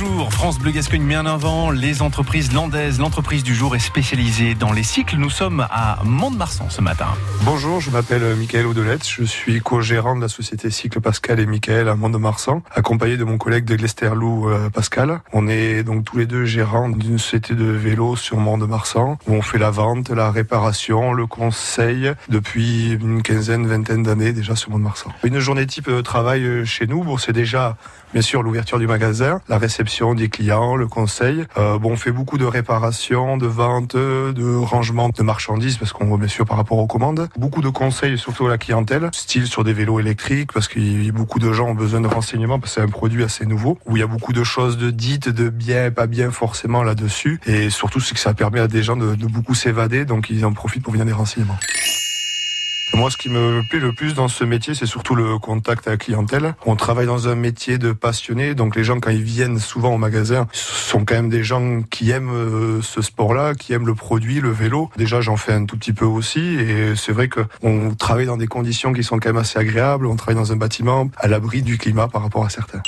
jour. France Bleu Gascogne met en avant les entreprises landaises. L'entreprise du jour est spécialisée dans les cycles. Nous sommes à Mont-de-Marsan ce matin. Bonjour, je m'appelle Michael Audelette. Je suis co-gérant de la société Cycle Pascal et Michael à Mont-de-Marsan, accompagné de mon collègue de Glesterlou euh, Pascal. On est donc tous les deux gérants d'une société de vélo sur Mont-de-Marsan où on fait la vente, la réparation, le conseil depuis une quinzaine, vingtaine d'années déjà sur Mont-de-Marsan. Une journée type de travail euh, chez nous, c'est déjà bien sûr l'ouverture du magasin, la réception des clients, le conseil. Euh, bon, on fait beaucoup de réparations, de ventes, de rangement de marchandises parce qu'on voit bien sûr par rapport aux commandes. Beaucoup de conseils surtout à la clientèle, style sur des vélos électriques parce que beaucoup de gens ont besoin de renseignements parce que c'est un produit assez nouveau où il y a beaucoup de choses de dites, de bien, pas bien forcément là-dessus. Et surtout, c'est que ça permet à des gens de, de beaucoup s'évader, donc ils en profitent pour venir des renseignements. Moi, ce qui me plaît le plus dans ce métier, c'est surtout le contact avec la clientèle. On travaille dans un métier de passionné, donc les gens, quand ils viennent souvent au magasin, sont quand même des gens qui aiment euh, ce sport-là, qui aiment le produit, le vélo. Déjà, j'en fais un tout petit peu aussi, et c'est vrai qu'on travaille dans des conditions qui sont quand même assez agréables. On travaille dans un bâtiment à l'abri du climat par rapport à certains.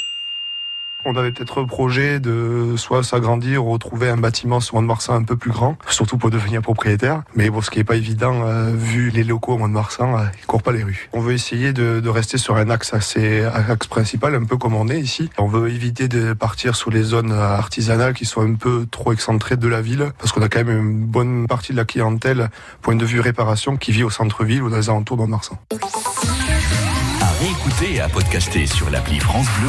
On avait peut-être projet de soit s'agrandir ou retrouver un bâtiment sur Mont-de-Marsan un peu plus grand, surtout pour devenir propriétaire. Mais bon, ce qui n'est pas évident, euh, vu les locaux au Mont-de-Marsan, euh, ils courent pas les rues. On veut essayer de, de, rester sur un axe assez axe principal, un peu comme on est ici. On veut éviter de partir sur les zones artisanales qui sont un peu trop excentrées de la ville, parce qu'on a quand même une bonne partie de la clientèle, point de vue réparation, qui vit au centre-ville ou dans les alentours de Mont-de-Marsan. À réécouter et à podcaster sur l'appli France Bleu.